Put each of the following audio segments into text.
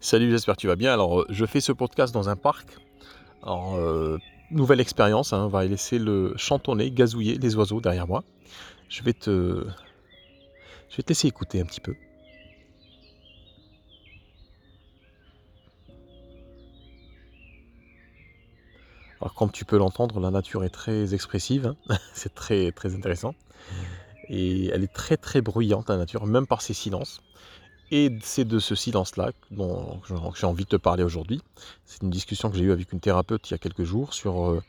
Salut, j'espère que tu vas bien. Alors, euh, je fais ce podcast dans un parc. Alors, euh, nouvelle expérience, hein, on va laisser le chantonner, gazouiller les oiseaux derrière moi. Je vais te, je vais te laisser écouter un petit peu. Alors, comme tu peux l'entendre, la nature est très expressive. hein. C'est très, très intéressant. Et elle est très, très bruyante, la nature, même par ses silences. Et c'est de ce silence-là dont j'ai envie de te parler aujourd'hui. C'est une discussion que j'ai eue avec une thérapeute il y a quelques jours sur, euh,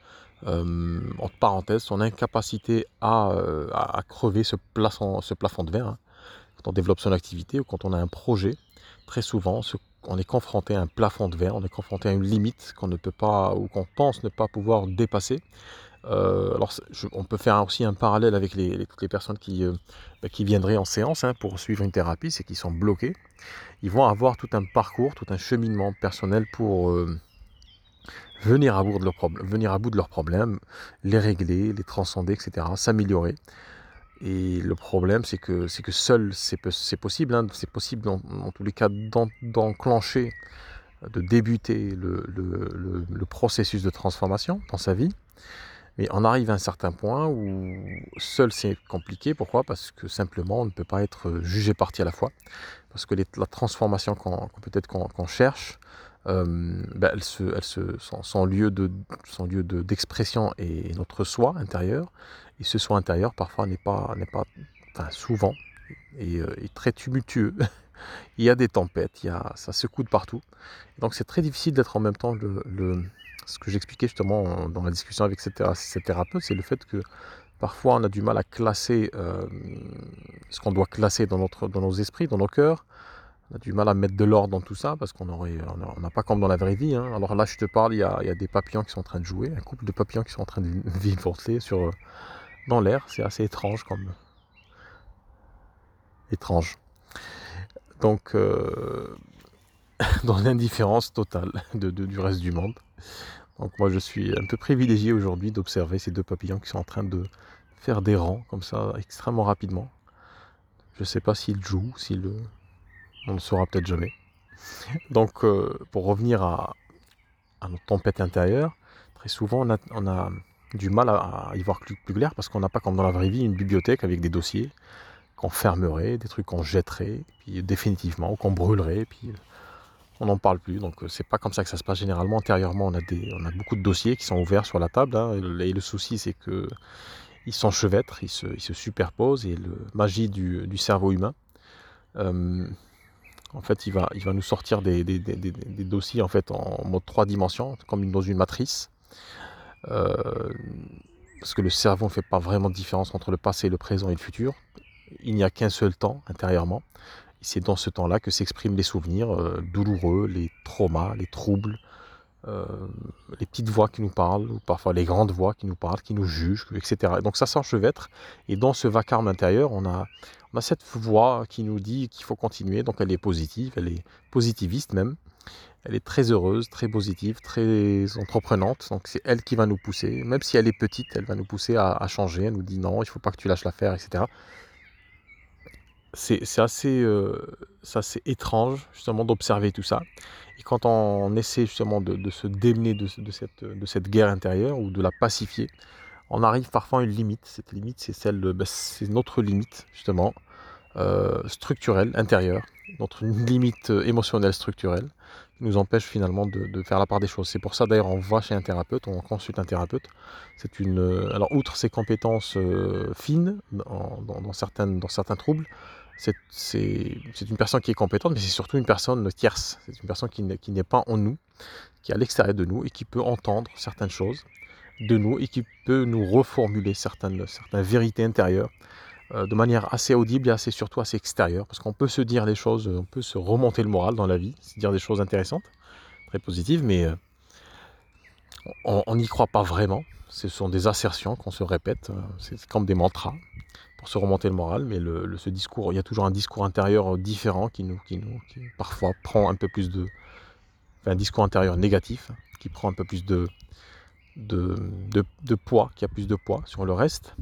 euh, entre parenthèses, son incapacité à, euh, à- crever ce plafond, de verre. hein. Quand on développe son activité ou quand on a un projet, très souvent, on est confronté à un plafond de verre, on est confronté à une limite qu'on ne peut pas ou qu'on pense ne pas pouvoir dépasser. Euh, alors, on peut faire aussi un parallèle avec toutes les personnes qui, euh, bah, viendraient en séance hein, pour suivre une thérapie, c'est qu'ils sont bloqués. Ils vont avoir tout un parcours, tout un cheminement personnel pour euh, venir, à bout de leurs problèmes, les régler, les transcender, etc., s'améliorer. Et le problème, c'est que, seul, c'est po- c'est possible, hein, c'est possible dans, dans tous les cas d'en- d'enclencher, de débuter le processus de transformation dans sa vie. Mais on arrive à un certain point où seul c'est compliqué. Pourquoi? Parce que simplement on ne peut pas être jugé partie à la fois. Parce que la transformation qu'on peut-être qu'on cherche, euh, ben, elle se, elle se, son, lieu de, lieu de- d'expression est notre soi intérieur. Et ce soi intérieur parfois n'est pas, n'est pas, enfin souvent, est, euh, est très tumultueux. il y a des tempêtes, il y a, ça secoue de partout. Donc c'est très difficile d'être en même temps le- ce que j'expliquais justement dans la discussion avec cette, cette thérapeute, c'est le fait que parfois on a du mal à classer euh, ce qu'on doit classer dans, notre, dans nos esprits, dans nos cœurs. On a du mal à mettre de l'ordre dans tout ça parce qu'on aurait, on n'a pas comme dans la vraie vie. hein. Alors là, je te parle, il y, a, des papillons qui sont en train de jouer, un couple de papillons qui sont en train de virevolter sur, euh, dans l'air. C'est assez étrange comme étrange. Donc, euh, dans l'indifférence totale de- du reste du monde. Donc moi je suis un peu privilégié aujourd'hui d'observer ces deux papillons qui sont en train de faire des rangs comme ça extrêmement rapidement. Je ne sais pas s'ils jouent, s'ils on ne le saura peut-être jamais. Donc euh, pour revenir à, à notre tempête intérieure, très souvent on a, du mal à, y voir plus, plus clair parce qu'on n'a pas comme dans la vraie vie une bibliothèque avec des dossiers qu'on fermerait, des trucs qu'on jetterait, puis définitivement, ou qu'on brûlerait, puis on n'en parle plus. Donc euh, c'est pas comme ça que ça se passe généralement. Antérieurement, on a, beaucoup de dossiers qui sont ouverts sur la table. hein, et, le, souci, c'est que ils s'enchevêtrent, ils se, ils se superposent. Et la magie du, cerveau humain, euh, en fait, il va, nous sortir des dossiers en fait en mode trois dimensions, comme dans une matrice. Euh, parce que le cerveau ne fait pas vraiment de différence entre le passé, le présent et le futur. Il n'y a qu'un seul temps intérieurement. C'est dans ce temps-là que s'expriment les souvenirs euh, douloureux, les traumas, les troubles, euh, les petites voix qui nous parlent, ou parfois les grandes voix qui nous parlent, qui nous jugent, etc. Et donc ça s'enchevêtre. Et dans ce vacarme intérieur, on a, on a cette voix qui nous dit qu'il faut continuer. Donc elle est positive, elle est positiviste même. Elle est très heureuse, très positive, très entreprenante. Donc c'est elle qui va nous pousser. Même si elle est petite, elle va nous pousser à, à changer. Elle nous dit non, il ne faut pas que tu lâches l'affaire, etc c'est c'est assez, euh, c'est assez étrange justement d'observer tout ça. Et quand on essaie justement de, se démener de, ce- de cette, de cette guerre intérieure ou de la pacifier, on arrive parfois à une limite. Cette limite, c'est celle de, ben, notre limite justement euh, structurelle, intérieure, notre limite euh, émotionnelle structurelle qui nous empêche finalement de, faire la part des choses. C'est pour ça d'ailleurs on va chez un thérapeute, on consulte un thérapeute. C'est une, alors outre ses compétences fines dans, dans certains troubles, c'est une personne qui est compétente, mais c'est surtout une personne tierce. C'est une personne qui n'est pas en nous, qui est à l'extérieur de nous et qui peut entendre certaines choses de nous et qui peut nous reformuler certaines, vérités intérieures euh, de manière assez audible et assez surtout assez extérieure. Parce qu'on peut se dire les choses, on peut se remonter le moral dans la vie, se dire des choses intéressantes, très positives, mais euh, on on n'y croit pas vraiment. Ce sont des assertions qu'on se répète, euh, c'est comme des mantras pour se remonter le moral, mais le, ce discours, il y a toujours un discours intérieur euh, différent qui nous, qui nous, qui parfois prend un peu plus de, enfin, un discours intérieur négatif qui prend un peu plus de, de, de, poids, qui a plus de poids sur le reste.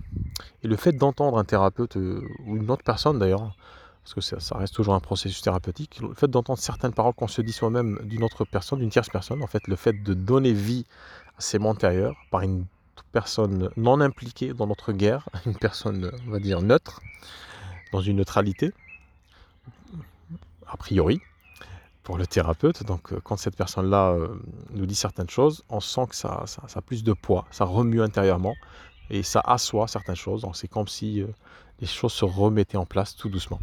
Et le fait d'entendre un thérapeute euh, ou une autre personne d'ailleurs parce que ça, reste toujours un processus thérapeutique, le fait d'entendre certaines paroles qu'on se dit soi-même d'une autre personne, d'une tierce personne, en fait, le fait de donner vie à ses mots intérieurs par une personne non impliquée dans notre guerre, une personne, on va dire, neutre, dans une neutralité, a priori, pour le thérapeute. Donc, euh, quand cette personne-là euh, nous dit certaines choses, on sent que ça, a plus de poids, ça remue intérieurement et ça assoit certaines choses. Donc, c'est comme si euh, les choses se remettaient en place tout doucement.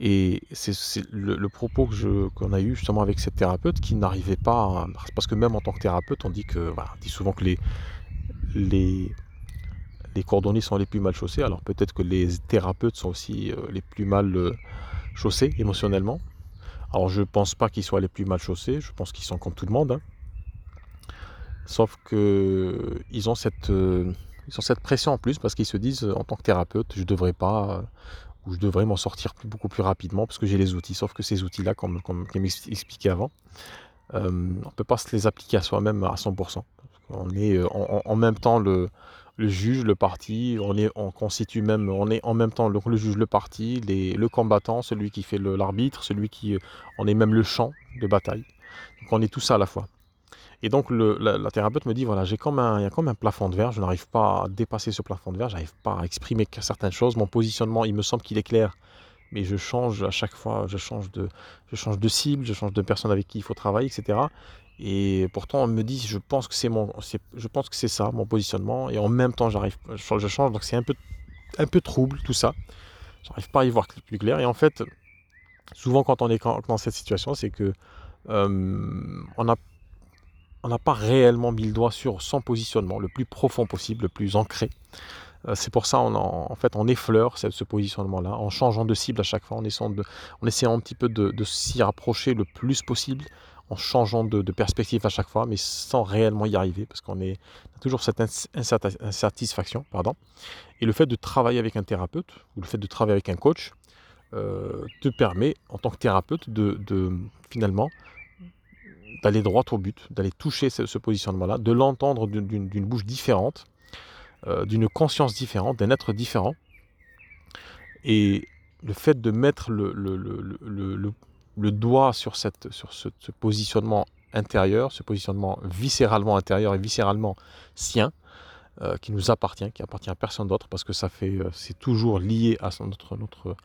Et c'est le, propos qu'on a eu justement avec cette thérapeute qui n'arrivait pas, parce que même en tant que thérapeute, on dit que, on dit souvent que les, les, cordonniers sont les plus mal chaussés. Alors peut-être que les thérapeutes sont aussi euh, les plus mal euh, chaussés émotionnellement. Alors je ne pense pas qu'ils soient les plus mal chaussés, je pense qu'ils sont comme tout le monde. Hein. Sauf qu'ils ont cette, euh, ont cette pression en plus parce qu'ils se disent en tant que thérapeute, je devrais pas, ou je devrais m'en sortir beaucoup plus rapidement parce que j'ai les outils. Sauf que ces outils-là, comme, comme, comme expliqué avant, on ne peut pas se les appliquer à soi-même à 100%. On est euh, en, même temps le, juge, le parti, on, est, on constitue même, on est en même temps le, juge, le parti, le combattant, celui qui fait l'arbitre, celui qui, euh, on est même le champ de bataille. Donc on est tout ça à la fois. Et donc la, thérapeute me dit voilà, j'ai comme un, comme un plafond de verre, je n'arrive pas à dépasser ce plafond de verre, j'arrive pas à exprimer certaines choses, mon positionnement, il me semble qu'il est clair, mais je change à chaque fois, je change de, je change de cible, je change de personne avec qui il faut travailler, etc. Et pourtant, on me dit, je pense que c'est mon, je pense que c'est ça, mon positionnement. Et en même temps, j'arrive, je change, donc c'est un peu, un peu trouble tout ça. J'arrive pas à y voir plus clair. Et en fait, souvent quand on est dans cette situation, c'est que euh, on n'a on n'a pas réellement mis le doigt sur son positionnement le plus profond possible, le plus ancré. Euh, c'est pour ça on en, fait on effleure ce, positionnement-là en changeant de cible à chaque fois, en essayant, un petit peu de s'y rapprocher le plus possible en changeant de, perspective à chaque fois, mais sans réellement y arriver, parce qu'on a toujours cette insatisfaction. Pardon. Et le fait de travailler avec un thérapeute, ou le fait de travailler avec un coach, euh, te permet, en tant que thérapeute, de, finalement d'aller droit au but, d'aller toucher ce, positionnement-là, de l'entendre d'une bouche différente, euh, d'une conscience différente, d'un être différent. Et le fait de mettre le doigt sur, cette, sur ce, positionnement intérieur, ce positionnement viscéralement intérieur et viscéralement sien, euh, qui nous appartient, qui appartient à personne d'autre, parce que ça fait, euh, c'est toujours lié à notre, notre,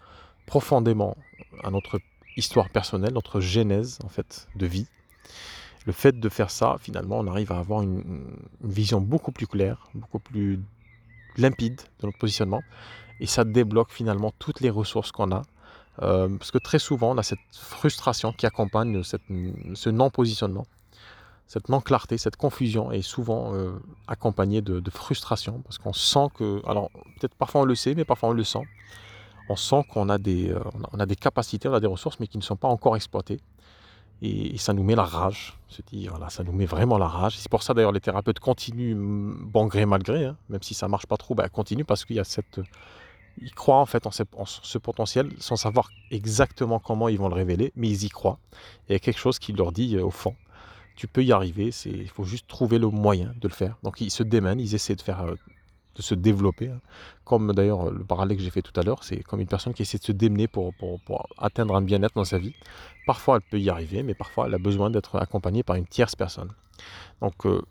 profondément à notre histoire personnelle, notre genèse en fait de vie. Le fait de faire ça, finalement, on arrive à avoir une, une vision beaucoup plus claire, beaucoup plus limpide de notre positionnement, et ça débloque finalement toutes les ressources qu'on a euh, parce que très souvent, on a cette frustration qui accompagne ce non-positionnement. Cette non-clarté, cette confusion est souvent euh, accompagnée de, frustration, parce qu'on sent que, alors peut-être parfois on le sait, mais parfois on le sent. On sent qu'on a, des, euh, on a des capacités, on a des ressources, mais qui ne sont pas encore exploitées. Et, ça nous met la rage, se dire, voilà, ça nous met vraiment la rage. C'est pour ça d'ailleurs les thérapeutes continuent, bon gré mal gré, hein, même si ça marche pas trop, ben, continuent parce qu'il y a cette ils croient en fait en ce, potentiel sans savoir exactement comment ils vont le révéler, mais ils y croient. Il y a quelque chose qui leur dit euh, au fond, tu peux y arriver, il faut juste trouver le moyen de le faire. Donc ils se démènent, ils essaient de faire, euh, de se développer. Hein. Comme d'ailleurs le parallèle que j'ai fait tout à l'heure, c'est comme une personne qui essaie de se démener pour, atteindre un bien-être dans sa vie. Parfois elle peut y arriver, mais parfois elle a besoin d'être accompagnée par une tierce personne. Donc euh,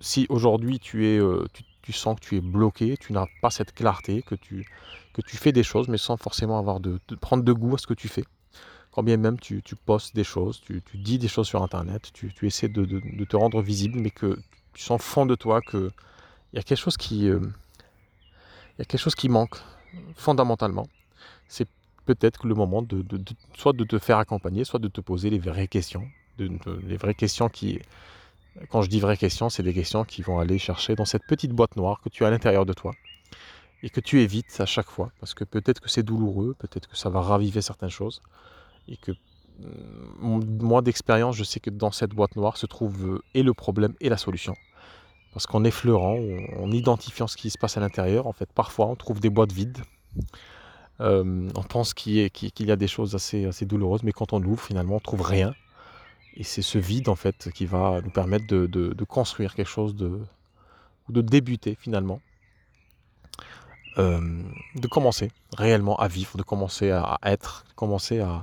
si aujourd'hui tu es, sens que tu es bloqué, tu n'as pas cette clarté, que tu, que tu fais des choses, mais sans forcément avoir de, prendre de goût à ce que tu fais. Quand bien même tu, tu postes des choses, tu, tu, dis des choses sur Internet, tu, tu essaies de, de, te rendre visible, mais que tu sens fond de toi qu'il y a quelque chose qui, euh, il y a quelque chose qui manque fondamentalement. C'est peut-être le moment de, soit de te faire accompagner, soit de te poser les vraies questions, les vraies questions qui, quand je dis vraies questions, c'est des questions qui vont aller chercher dans cette petite boîte noire que tu as à l'intérieur de toi et que tu évites à chaque fois parce que peut-être que c'est douloureux, peut-être que ça va raviver certaines choses et que mm, moi d'expérience, je sais que dans cette boîte noire se trouve euh, et le problème et la solution. Parce qu'en effleurant, en identifiant ce qui se passe à l'intérieur, en fait, parfois on trouve des boîtes vides. Euh, on pense qu'il y, a des choses assez, douloureuses, mais quand on ouvre, finalement, on trouve rien. Et c'est ce vide en fait qui va nous permettre de, construire quelque chose de, de débuter finalement. Euh, de commencer réellement à vivre, de commencer à être, commencer à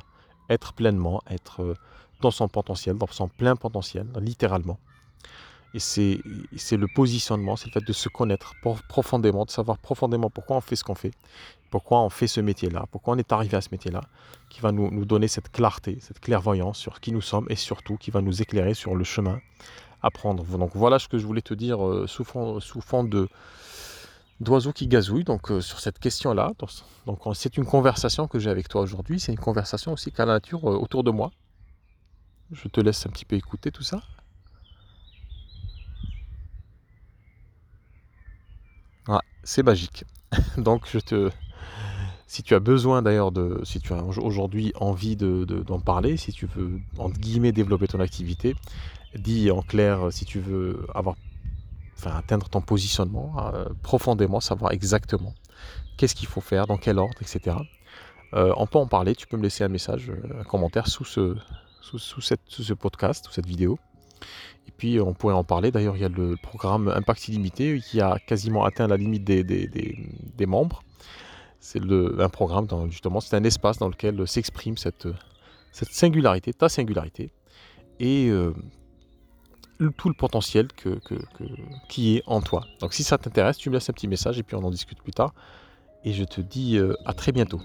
être pleinement, être euh, dans son potentiel, dans son plein potentiel, littéralement. Et c'est le positionnement, c'est le fait de se connaître profondément, de savoir profondément pourquoi on fait ce qu'on fait, pourquoi on fait ce métier-là, pourquoi on est arrivé à ce métier-là, qui va nous, donner cette clarté, cette clairvoyance sur qui nous sommes et surtout qui va nous éclairer sur le chemin à prendre. Donc voilà ce que je voulais te dire euh, sous fond, sous de d'oiseaux qui gazouillent donc euh, sur cette question-là. Donc c'est une conversation que j'ai avec toi aujourd'hui, c'est une conversation aussi qu'a la nature euh, autour de moi. Je te laisse un petit peu écouter tout ça. C'est magique. Donc si tu as besoin d'ailleurs si tu as aujourd'hui envie d'en de, parler, si tu veux entre guillemets développer ton activité, dis en clair si tu veux avoir, atteindre ton positionnement euh, profondément, savoir exactement qu'est-ce qu'il faut faire, dans quel ordre, etc. Euh, on peut en parler. Tu peux me laisser un message, euh, un commentaire sous ce podcast, sous cette vidéo. Et puis on pourrait en parler. D'ailleurs, il y a le programme Impact Illimité qui a quasiment atteint la limite des, membres. C'est un programme, justement, c'est un espace dans lequel s'exprime cette, singularité, ta singularité, et euh, tout le potentiel qui est en toi. Donc si ça t'intéresse, tu me laisses un petit message et puis on en discute plus tard. Et je te dis euh, à très bientôt.